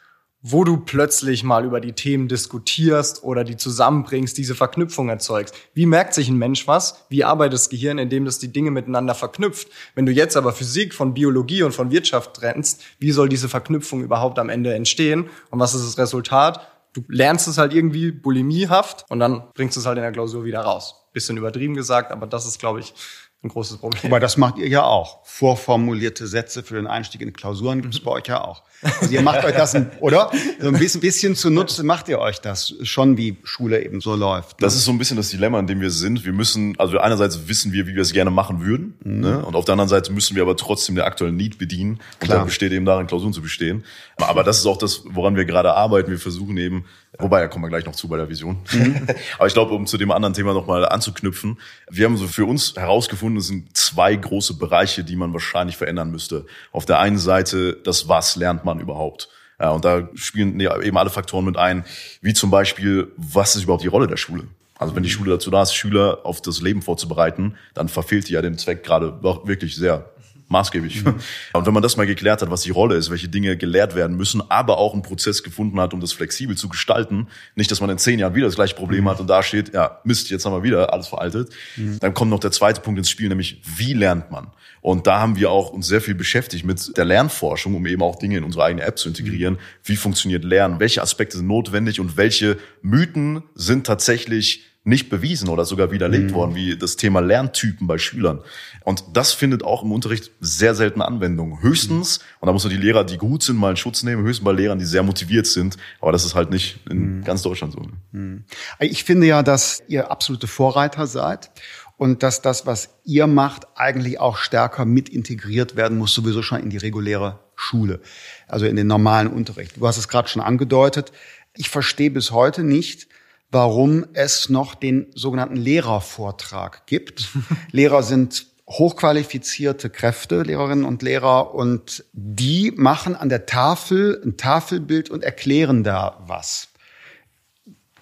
wo du plötzlich mal über die Themen diskutierst oder die zusammenbringst, diese Verknüpfung erzeugst. Wie merkt sich ein Mensch was? Wie arbeitet das Gehirn, indem das die Dinge miteinander verknüpft? Wenn du jetzt aber Physik von Biologie und von Wirtschaft trennst, wie soll diese Verknüpfung überhaupt am Ende entstehen? Und was ist das Resultat? Du lernst es halt irgendwie bulimiehaft und dann bringst du es halt in der Klausur wieder raus. Bisschen übertrieben gesagt, aber das ist, glaube ich, ein großes Problem. Aber das macht ihr ja auch. Vorformulierte Sätze für den Einstieg in Klausuren gibt es bei euch ja auch. Also ihr macht euch das, oder? So ein bisschen, bisschen zunutze macht ihr euch das schon, wie Schule eben so läuft. Ne? Das ist so ein bisschen das Dilemma, in dem wir sind. Wir müssen, also einerseits wissen wir, wie wir es gerne machen würden, mhm. ne? und auf der anderen Seite müssen wir aber trotzdem der aktuellen Need bedienen. Und Klar. dann besteht eben darin, Klausuren zu bestehen. Aber das ist auch das, woran wir gerade arbeiten. Wir versuchen eben, wobei, da kommen wir gleich noch zu bei der Vision. Mhm. aber ich glaube, um zu dem anderen Thema nochmal anzuknüpfen, wir haben so für uns herausgefunden, es sind zwei große Bereiche, die man wahrscheinlich verändern müsste. Auf der einen Seite, das Was lernt man überhaupt? Ja, und da spielen eben alle Faktoren mit ein, wie zum Beispiel, was ist überhaupt die Rolle der Schule? Also wenn die Schule dazu da ist, Schüler auf das Leben vorzubereiten, dann verfehlt die ja den Zweck gerade wirklich sehr maßgeblich. Mhm. Und wenn man das mal geklärt hat, was die Rolle ist, welche Dinge gelehrt werden müssen, aber auch einen Prozess gefunden hat, um das flexibel zu gestalten, nicht, dass man in zehn Jahren wieder das gleiche Problem mhm. hat und da steht, ja, Mist, jetzt haben wir wieder alles veraltet. Mhm. Dann kommt noch der zweite Punkt ins Spiel, nämlich wie lernt man? Und da haben wir auch uns sehr viel beschäftigt mit der Lernforschung, um eben auch Dinge in unsere eigene App zu integrieren. Wie funktioniert Lernen? Welche Aspekte sind notwendig und welche Mythen sind tatsächlich nicht bewiesen oder sogar widerlegt mhm. worden, wie das Thema Lerntypen bei Schülern. Und das findet auch im Unterricht sehr selten Anwendung. Höchstens, mhm. und da muss man die Lehrer, die gut sind, mal in Schutz nehmen, höchstens bei Lehrern, die sehr motiviert sind. Aber das ist halt nicht in mhm. ganz Deutschland so. Mhm. Ich finde ja, dass ihr absolute Vorreiter seid und dass das, was ihr macht, eigentlich auch stärker mit integriert werden muss, sowieso schon in die reguläre Schule, also in den normalen Unterricht. Du hast es gerade schon angedeutet. Ich verstehe bis heute nicht, warum es noch den sogenannten Lehrervortrag gibt. Lehrer sind hochqualifizierte Kräfte, Lehrerinnen und Lehrer, und die machen an der Tafel ein Tafelbild und erklären da was.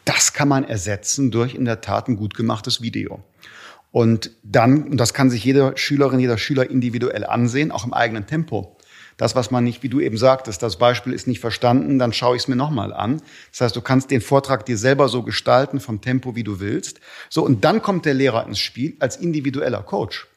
Das kann man ersetzen durch in der Tat ein gut gemachtes Video. Und dann, und das kann sich jede Schülerin, jeder Schüler individuell ansehen, auch im eigenen Tempo. Das, was man nicht, wie du eben sagtest, das Beispiel ist nicht verstanden, dann schaue ich es mir nochmal an. Das heißt, du kannst den Vortrag dir selber so gestalten vom Tempo, wie du willst. So, und dann kommt der Lehrer ins Spiel als individueller Coach.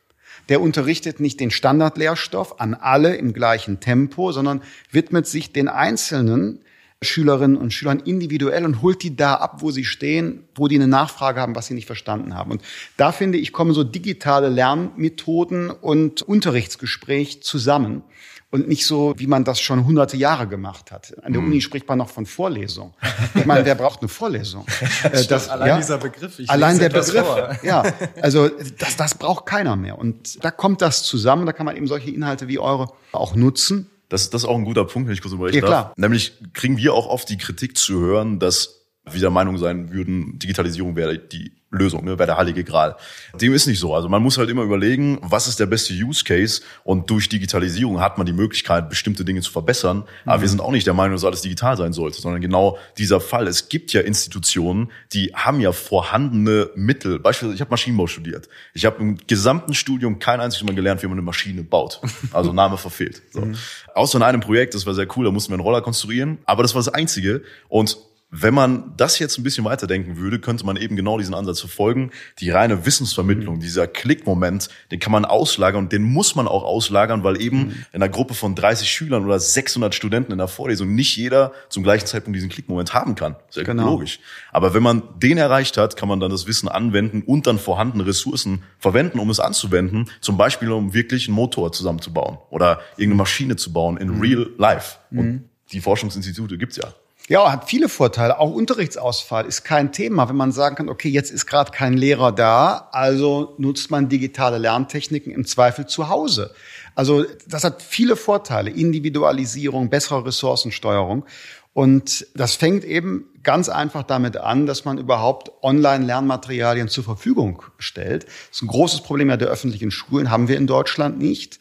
Der unterrichtet nicht den Standardlehrstoff an alle im gleichen Tempo, sondern widmet sich den einzelnen Schülerinnen und Schülern individuell und holt die da ab, wo sie stehen, wo die eine Nachfrage haben, was sie nicht verstanden haben. Und da finde ich, kommen so digitale Lernmethoden und Unterrichtsgespräch zusammen und nicht so, wie man das schon hunderte Jahre gemacht hat. An der hm. Uni spricht man noch von Vorlesung. Ich meine, wer braucht eine Vorlesung? das, das allein ja, dieser Begriff. Ich allein der Begriff. Vor. Ja, also das, das braucht keiner mehr. Und da kommt das zusammen. Da kann man eben solche Inhalte wie eure auch nutzen. Das, das ist auch ein guter Punkt, wenn ich kurz überlegen ja, darf. Klar. Nämlich kriegen wir auch oft die Kritik zu hören, dass wir der Meinung sein würden, Digitalisierung wäre die Lösung, ne, wäre der heilige Gral. Dem ist nicht so. Also man muss halt immer überlegen, was ist der beste Use Case und durch Digitalisierung hat man die Möglichkeit, bestimmte Dinge zu verbessern. Aber mhm. wir sind auch nicht der Meinung, dass alles digital sein sollte, sondern genau dieser Fall. Es gibt ja Institutionen, die haben ja vorhandene Mittel. Beispielsweise, ich habe Maschinenbau studiert. Ich habe im gesamten Studium kein einziges Mal gelernt, wie man eine Maschine baut. Also Name verfehlt. So. Mhm. Außer in einem Projekt, das war sehr cool, da mussten wir einen Roller konstruieren. Aber das war das Einzige. Und wenn man das jetzt ein bisschen weiterdenken würde, könnte man eben genau diesen Ansatz verfolgen. Die reine Wissensvermittlung, mhm. dieser Klickmoment, den kann man auslagern und den muss man auch auslagern, weil eben mhm. in einer Gruppe von 30 Schülern oder 600 Studenten in der Vorlesung nicht jeder zum gleichen Zeitpunkt diesen Klickmoment haben kann. Sehr genau. logisch. Aber wenn man den erreicht hat, kann man dann das Wissen anwenden und dann vorhandene Ressourcen verwenden, um es anzuwenden. Zum Beispiel, um wirklich einen Motor zusammenzubauen oder irgendeine Maschine zu bauen in mhm. real life. Und mhm. die Forschungsinstitute gibt's ja. Ja, hat viele Vorteile. Auch Unterrichtsausfall ist kein Thema, wenn man sagen kann, okay, jetzt ist gerade kein Lehrer da, also nutzt man digitale Lerntechniken im Zweifel zu Hause. Also das hat viele Vorteile. Individualisierung, bessere Ressourcensteuerung. Und das fängt eben ganz einfach damit an, dass man überhaupt Online-Lernmaterialien zur Verfügung stellt. Das ist ein großes Problem ja der öffentlichen Schulen, haben wir in Deutschland nicht.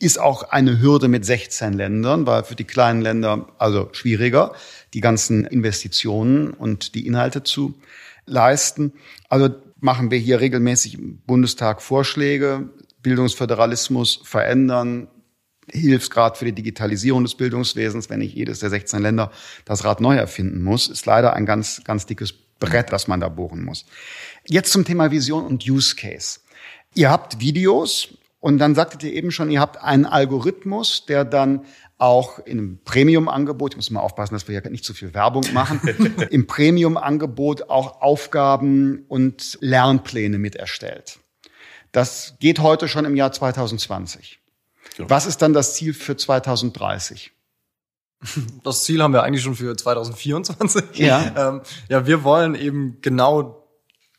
Ist auch eine Hürde mit 16 Ländern, weil für die kleinen Länder also schwieriger die ganzen Investitionen und die Inhalte zu leisten. Also machen wir hier regelmäßig im Bundestag Vorschläge, Bildungsföderalismus verändern, Hilfsgrad für die Digitalisierung des Bildungswesens, wenn nicht jedes der 16 Länder das Rad neu erfinden muss, ist leider ein ganz, ganz dickes Brett, das man da bohren muss. Jetzt zum Thema Vision und Use Case. Ihr habt Videos und dann sagtet ihr eben schon, ihr habt einen Algorithmus, der dann auch einem Premium-Angebot, ich muss mal aufpassen, dass wir ja nicht zu viel Werbung machen, im Premium-Angebot auch Aufgaben und Lernpläne mit erstellt. Das geht heute schon im Jahr 2020. Ja. Was ist dann das Ziel für 2030? Das Ziel haben wir eigentlich schon für 2024. Ja, ähm, ja wir wollen eben genau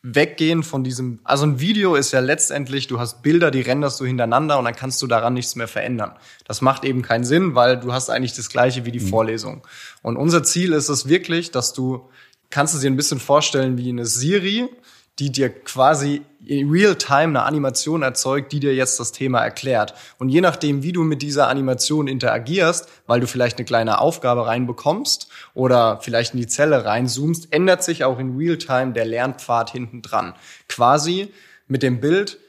weggehen von diesem, also ein Video ist ja letztendlich, du hast Bilder, die renderst du hintereinander und dann kannst du daran nichts mehr verändern. Das macht eben keinen Sinn, weil du hast eigentlich das gleiche wie die mhm. Vorlesung. Und unser Ziel ist es wirklich, dass du, kannst du dir ein bisschen vorstellen wie eine Siri, die dir quasi in Real-Time eine Animation erzeugt, die dir jetzt das Thema erklärt. Und je nachdem, wie du mit dieser Animation interagierst, weil du vielleicht eine kleine Aufgabe reinbekommst oder vielleicht in die Zelle reinzoomst, ändert sich auch in Real-Time der Lernpfad hinten dran. Quasi mit dem Bild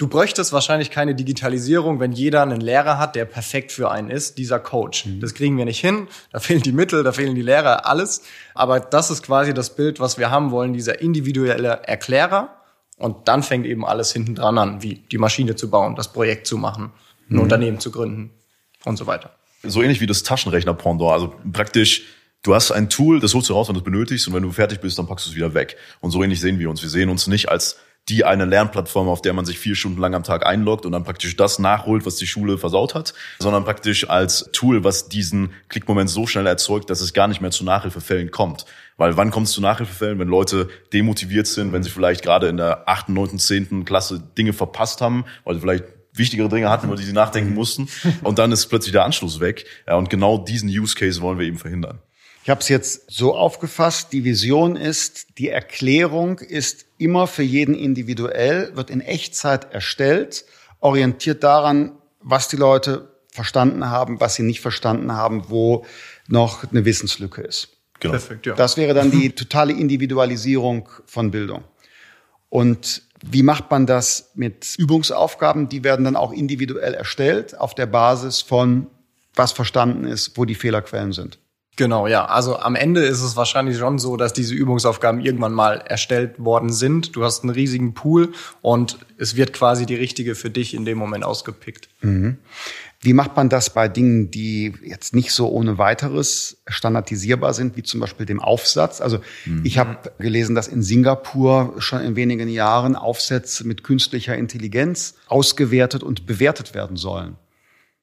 Du bräuchtest wahrscheinlich keine Digitalisierung, wenn jeder einen Lehrer hat, der perfekt für einen ist, dieser Coach. Mhm. Das kriegen wir nicht hin. Da fehlen die Mittel, da fehlen die Lehrer, alles. Aber das ist quasi das Bild, was wir haben wollen, dieser individuelle Erklärer. Und dann fängt eben alles hinten dran an, wie die Maschine zu bauen, das Projekt zu machen, ein mhm. Unternehmen zu gründen und so weiter. So ähnlich wie das Taschenrechner-Pendant. Also praktisch Du hast ein Tool, das holst du raus, wenn du es benötigst, und wenn du fertig bist, dann packst du es wieder weg. Und so ähnlich sehen wir uns. Wir sehen uns nicht als die eine Lernplattform, auf der man sich vier Stunden lang am Tag einloggt und dann praktisch das nachholt, was die Schule versaut hat, sondern praktisch als Tool, was diesen Klickmoment so schnell erzeugt, dass es gar nicht mehr zu Nachhilfefällen kommt. Weil wann kommt es zu Nachhilfefällen, wenn Leute demotiviert sind, wenn sie vielleicht gerade in der achten, neunten, zehnten Klasse Dinge verpasst haben, weil sie vielleicht wichtigere Dinge hatten, über die sie nachdenken mussten. Und dann ist plötzlich der Anschluss weg. Ja, und genau diesen Use Case wollen wir eben verhindern. Ich habe es jetzt so aufgefasst, die Vision ist, die Erklärung ist immer für jeden individuell, wird in Echtzeit erstellt, orientiert daran, was die Leute verstanden haben, was sie nicht verstanden haben, wo noch eine Wissenslücke ist. Genau. Perfekt, ja. Das wäre dann die totale Individualisierung von Bildung. Und wie macht man das mit Übungsaufgaben? Die werden dann auch individuell erstellt auf der Basis von was verstanden ist, wo die Fehlerquellen sind. Genau, ja. Also am Ende ist es wahrscheinlich schon so, dass diese Übungsaufgaben irgendwann mal erstellt worden sind. Du hast einen riesigen Pool und es wird quasi die richtige für dich in dem Moment ausgepickt. Mhm. Wie macht man das bei Dingen, die jetzt nicht so ohne weiteres standardisierbar sind, wie zum Beispiel dem Aufsatz? Also mhm. ich habe gelesen, dass in Singapur schon in wenigen Jahren Aufsätze mit künstlicher Intelligenz ausgewertet und bewertet werden sollen.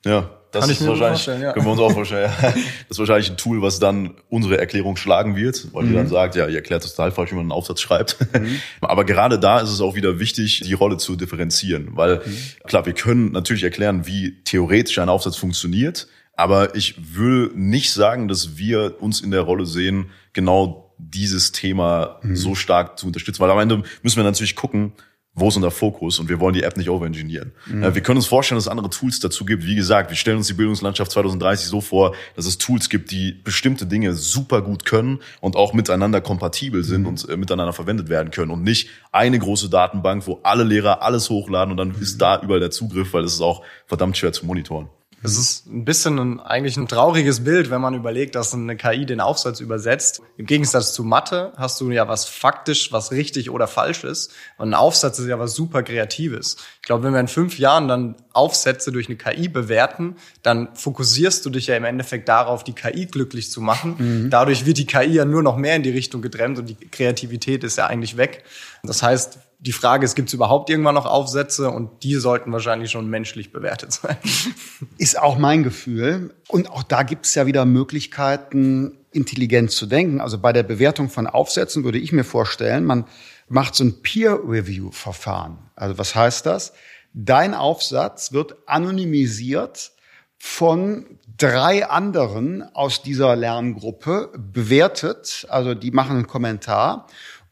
Ja, das Kann ist wahrscheinlich, ja. können wir uns auch vorstellen. Ja. Das ist wahrscheinlich ein Tool, was dann unsere Erklärung schlagen wird, weil mhm. die dann sagt, ja, ihr erklärt total falsch, wie man einen Aufsatz schreibt. Mhm. Aber gerade da ist es auch wieder wichtig, die Rolle zu differenzieren, weil mhm. klar, wir können natürlich erklären, wie theoretisch ein Aufsatz funktioniert, aber ich will nicht sagen, dass wir uns in der Rolle sehen, genau dieses Thema mhm. so stark zu unterstützen, weil am Ende müssen wir natürlich gucken, wo ist unser Fokus und wir wollen die App nicht overengineeren. Mhm. Wir können uns vorstellen, dass es andere Tools dazu gibt. Wie gesagt, wir stellen uns die Bildungslandschaft 2030 so vor, dass es Tools gibt, die bestimmte Dinge super gut können und auch miteinander kompatibel sind mhm. und äh, miteinander verwendet werden können und nicht eine große Datenbank, wo alle Lehrer alles hochladen und dann ist da überall der Zugriff, weil es ist auch verdammt schwer zu monitoren. Es ist ein bisschen ein, eigentlich ein trauriges Bild, wenn man überlegt, dass eine KI den Aufsatz übersetzt. Im Gegensatz zu Mathe hast du ja was faktisch, was richtig oder falsch ist. Und ein Aufsatz ist ja was super Kreatives. Ich glaube, wenn wir in fünf Jahren dann Aufsätze durch eine KI bewerten, dann fokussierst du dich ja im Endeffekt darauf, die KI glücklich zu machen. Mhm. Dadurch wird die KI ja nur noch mehr in die Richtung getrennt und die Kreativität ist ja eigentlich weg. Das heißt, die Frage ist, gibt es überhaupt irgendwann noch Aufsätze? Und die sollten wahrscheinlich schon menschlich bewertet sein. Ist auch mein Gefühl. Und auch da gibt es ja wieder Möglichkeiten, intelligent zu denken. Also bei der Bewertung von Aufsätzen würde ich mir vorstellen, man macht so ein Peer-Review-Verfahren. Also was heißt das? Dein Aufsatz wird anonymisiert von drei anderen aus dieser Lerngruppe bewertet. Also die machen einen Kommentar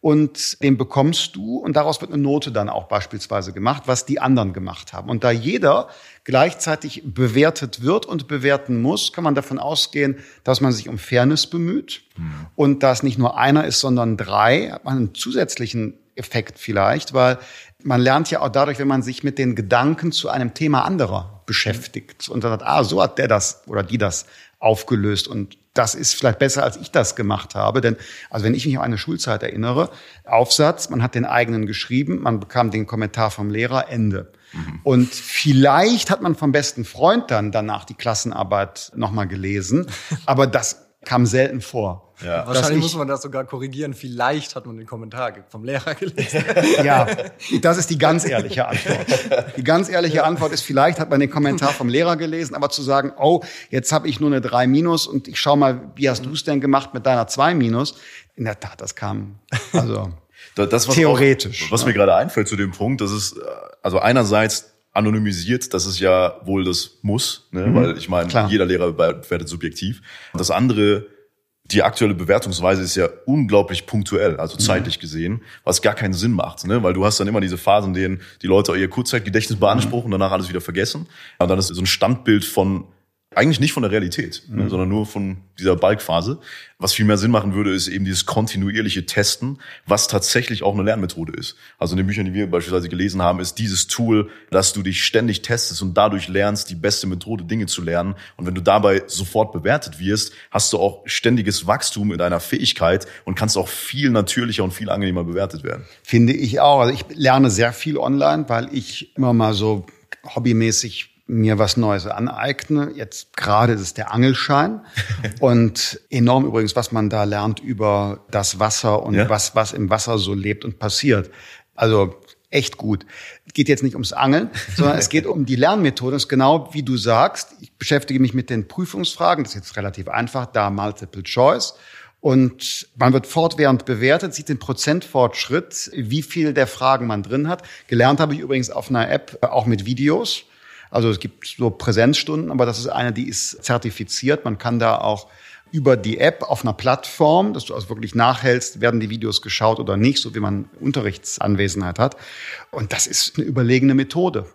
und den bekommst du und daraus wird eine Note dann auch beispielsweise gemacht, was die anderen gemacht haben. Und da jeder gleichzeitig bewertet wird und bewerten muss, kann man davon ausgehen, dass man sich um Fairness bemüht mhm. und dass nicht nur einer ist, sondern drei, hat man einen zusätzlichen Effekt vielleicht, weil man lernt ja auch dadurch, wenn man sich mit den Gedanken zu einem Thema anderer beschäftigt und dann sagt, ah, so hat der das oder die das aufgelöst und das ist vielleicht besser, als ich das gemacht habe. Denn, also wenn ich mich an eine Schulzeit erinnere, Aufsatz, man hat den eigenen geschrieben, man bekam den Kommentar vom Lehrer, Ende. Mhm. Und vielleicht hat man vom besten Freund dann danach die Klassenarbeit nochmal gelesen, aber das kam selten vor. Ja. Wahrscheinlich muss man das sogar korrigieren. Vielleicht hat man den Kommentar vom Lehrer gelesen. ja, das ist die ganz ehrliche Antwort. Die ganz ehrliche ja. Antwort ist, vielleicht hat man den Kommentar vom Lehrer gelesen, aber zu sagen, oh, jetzt habe ich nur eine 3 minus und ich schau mal, wie hast mhm. du es denn gemacht mit deiner 2 minus? In der Tat, das kam also das, was theoretisch. Auch, was ne? mir gerade einfällt zu dem Punkt, das ist also einerseits anonymisiert, das ist ja wohl das Muss, ne? Mhm, weil ich meine, jeder Lehrer bewertet subjektiv. Das andere, die aktuelle Bewertungsweise ist ja unglaublich punktuell, also mhm. zeitlich gesehen, was gar keinen Sinn macht, ne? weil du hast dann immer diese Phasen, in denen die Leute ihr Kurzzeitgedächtnis beanspruchen mhm. und danach alles wieder vergessen. Und dann ist so ein Standbild von eigentlich nicht von der Realität, ne, mhm. sondern nur von dieser Balkphase. Was viel mehr Sinn machen würde, ist eben dieses kontinuierliche Testen, was tatsächlich auch eine Lernmethode ist. Also in den Büchern, die wir beispielsweise gelesen haben, ist dieses Tool, dass du dich ständig testest und dadurch lernst, die beste Methode, Dinge zu lernen. Und wenn du dabei sofort bewertet wirst, hast du auch ständiges Wachstum in deiner Fähigkeit und kannst auch viel natürlicher und viel angenehmer bewertet werden. Finde ich auch. Also ich lerne sehr viel online, weil ich immer mal so hobbymäßig mir was Neues aneigne. Jetzt gerade ist es der Angelschein und enorm übrigens, was man da lernt über das Wasser und ja. was, was im Wasser so lebt und passiert. Also echt gut. Es geht jetzt nicht ums Angeln, sondern es geht um die Lernmethode. Das ist genau wie du sagst. Ich beschäftige mich mit den Prüfungsfragen. Das ist jetzt relativ einfach, da Multiple Choice. Und man wird fortwährend bewertet, sieht den Prozentfortschritt, wie viel der Fragen man drin hat. Gelernt habe ich übrigens auf einer App auch mit Videos. Also es gibt so Präsenzstunden, aber das ist eine, die ist zertifiziert. Man kann da auch über die App auf einer Plattform, dass du also wirklich nachhältst, werden die Videos geschaut oder nicht, so wie man Unterrichtsanwesenheit hat. Und das ist eine überlegene Methode.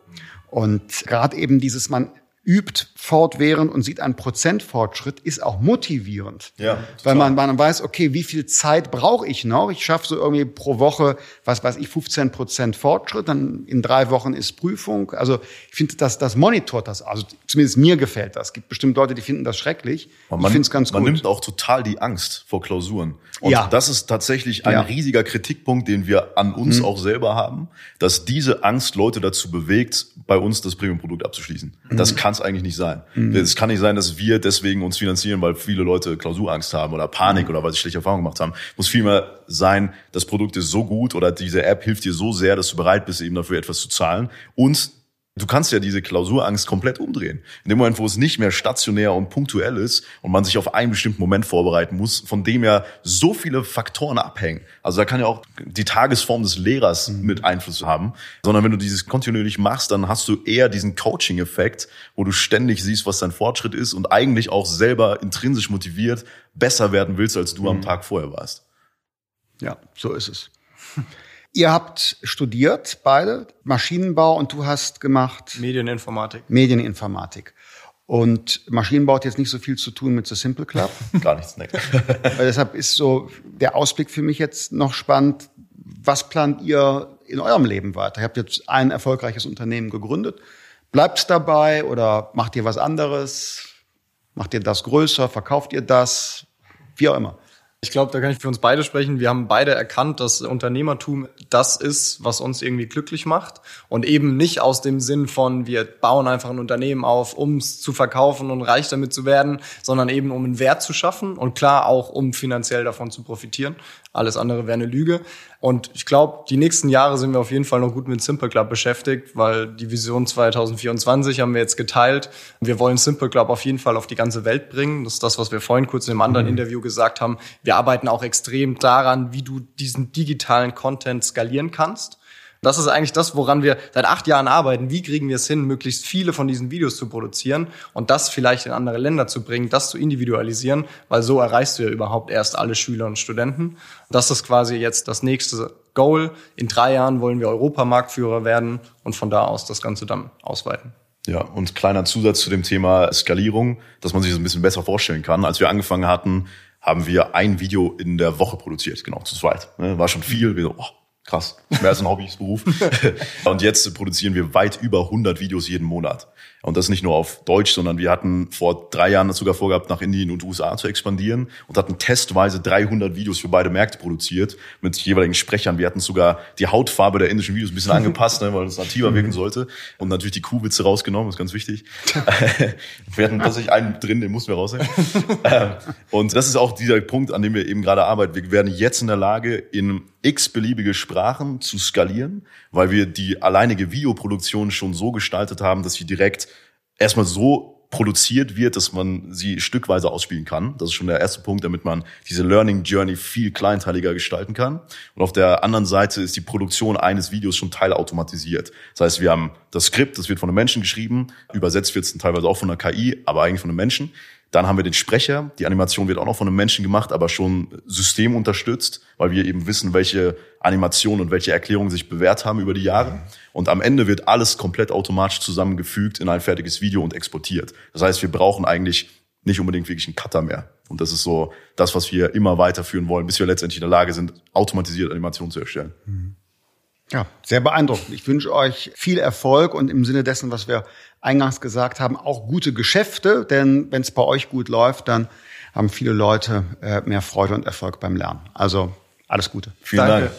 Und gerade eben dieses, man übt fortwährend und sieht einen Prozentfortschritt, ist auch motivierend. Ja, weil man, man weiß, okay, wie viel Zeit brauche ich noch? Ich schaffe so irgendwie pro Woche, was weiß ich, 15 Prozent Fortschritt, dann in drei Wochen ist Prüfung. Also ich finde, dass das monitort das. Also zumindest mir gefällt das. Es gibt bestimmt Leute, die finden das schrecklich. Man, ich finde es ganz man gut. Man nimmt auch total die Angst vor Klausuren. Und ja. das ist tatsächlich ein ja. riesiger Kritikpunkt, den wir an uns mhm. auch selber haben, dass diese Angst Leute dazu bewegt, bei uns das Premium-Produkt abzuschließen. Mhm. Das kann es eigentlich nicht sein. Mhm. Es kann nicht sein, dass wir deswegen uns finanzieren, weil viele Leute Klausurangst haben oder Panik mhm. oder weil sie schlechte Erfahrungen gemacht haben. Muss vielmehr sein, das Produkt ist so gut oder diese App hilft dir so sehr, dass du bereit bist, eben dafür etwas zu zahlen. Und Du kannst ja diese Klausurangst komplett umdrehen. In dem Moment, wo es nicht mehr stationär und punktuell ist und man sich auf einen bestimmten Moment vorbereiten muss, von dem ja so viele Faktoren abhängen. Also da kann ja auch die Tagesform des Lehrers mhm. mit Einfluss haben. Sondern wenn du dieses kontinuierlich machst, dann hast du eher diesen Coaching-Effekt, wo du ständig siehst, was dein Fortschritt ist und eigentlich auch selber intrinsisch motiviert besser werden willst, als du mhm. am Tag vorher warst. Ja, so ist es. Ihr habt studiert, beide, Maschinenbau und du hast gemacht Medieninformatik. Medieninformatik. Und Maschinenbau hat jetzt nicht so viel zu tun mit The Simple Club. Gar nichts, ne. deshalb ist so der Ausblick für mich jetzt noch spannend. Was plant ihr in eurem Leben weiter? Ihr habt jetzt ein erfolgreiches Unternehmen gegründet, Bleibt's dabei oder macht ihr was anderes? Macht ihr das größer? Verkauft ihr das? Wie auch immer. Ich glaube, da kann ich für uns beide sprechen. Wir haben beide erkannt, dass Unternehmertum das ist, was uns irgendwie glücklich macht. Und eben nicht aus dem Sinn von, wir bauen einfach ein Unternehmen auf, um es zu verkaufen und reich damit zu werden, sondern eben um einen Wert zu schaffen und klar auch, um finanziell davon zu profitieren. Alles andere wäre eine Lüge. Und ich glaube, die nächsten Jahre sind wir auf jeden Fall noch gut mit Simple Club beschäftigt, weil die Vision 2024 haben wir jetzt geteilt. Wir wollen Simple Club auf jeden Fall auf die ganze Welt bringen. Das ist das, was wir vorhin kurz in einem anderen mhm. Interview gesagt haben. Wir arbeiten auch extrem daran, wie du diesen digitalen Content skalieren kannst. Das ist eigentlich das, woran wir seit acht Jahren arbeiten. Wie kriegen wir es hin, möglichst viele von diesen Videos zu produzieren und das vielleicht in andere Länder zu bringen, das zu individualisieren, weil so erreichst du ja überhaupt erst alle Schüler und Studenten. Das ist quasi jetzt das nächste Goal. In drei Jahren wollen wir Europamarktführer werden und von da aus das Ganze dann ausweiten. Ja, und kleiner Zusatz zu dem Thema Skalierung, dass man sich das ein bisschen besser vorstellen kann. Als wir angefangen hatten, haben wir ein Video in der Woche produziert, genau, zu zweit. Ne, war schon viel. Wir so, oh, Krass. Mehr als ein Hobbyberuf. und jetzt produzieren wir weit über 100 Videos jeden Monat. Und das nicht nur auf Deutsch, sondern wir hatten vor drei Jahren sogar vorgehabt, nach Indien und USA zu expandieren und hatten testweise 300 Videos für beide Märkte produziert mit jeweiligen Sprechern. Wir hatten sogar die Hautfarbe der indischen Videos ein bisschen angepasst, ne, weil es nativer wirken sollte. Und natürlich die Kuhwitze rausgenommen, ist ganz wichtig. wir hatten tatsächlich einen drin, den mussten wir rausnehmen. Ähm, und das ist auch dieser Punkt, an dem wir eben gerade arbeiten. Wir werden jetzt in der Lage, in x-beliebige Sprachen zu skalieren, weil wir die alleinige Videoproduktion schon so gestaltet haben, dass sie direkt erstmal so produziert wird, dass man sie stückweise ausspielen kann. Das ist schon der erste Punkt, damit man diese Learning Journey viel kleinteiliger gestalten kann. Und auf der anderen Seite ist die Produktion eines Videos schon teilautomatisiert. Das heißt, wir haben das Skript, das wird von einem Menschen geschrieben, übersetzt wird es teilweise auch von einer KI, aber eigentlich von einem Menschen. Dann haben wir den Sprecher. Die Animation wird auch noch von einem Menschen gemacht, aber schon systemunterstützt, weil wir eben wissen, welche Animationen und welche Erklärungen sich bewährt haben über die Jahre. Und am Ende wird alles komplett automatisch zusammengefügt in ein fertiges Video und exportiert. Das heißt, wir brauchen eigentlich nicht unbedingt wirklich einen Cutter mehr. Und das ist so das, was wir immer weiterführen wollen, bis wir letztendlich in der Lage sind, automatisiert Animationen zu erstellen. Mhm. Ja, sehr beeindruckend. Ich wünsche euch viel Erfolg und im Sinne dessen, was wir eingangs gesagt haben, auch gute Geschäfte, denn wenn es bei euch gut läuft, dann haben viele Leute äh, mehr Freude und Erfolg beim Lernen. Also alles Gute. Vielen Danke. Dank.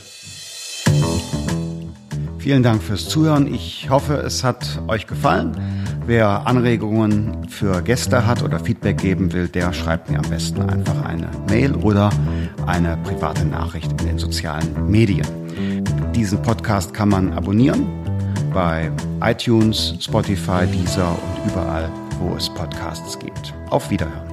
Vielen Dank fürs Zuhören. Ich hoffe, es hat euch gefallen. Wer Anregungen für Gäste hat oder Feedback geben will, der schreibt mir am besten einfach eine Mail oder eine private Nachricht in den sozialen Medien. Diesen Podcast kann man abonnieren bei iTunes, Spotify, Deezer und überall, wo es Podcasts gibt. Auf Wiederhören.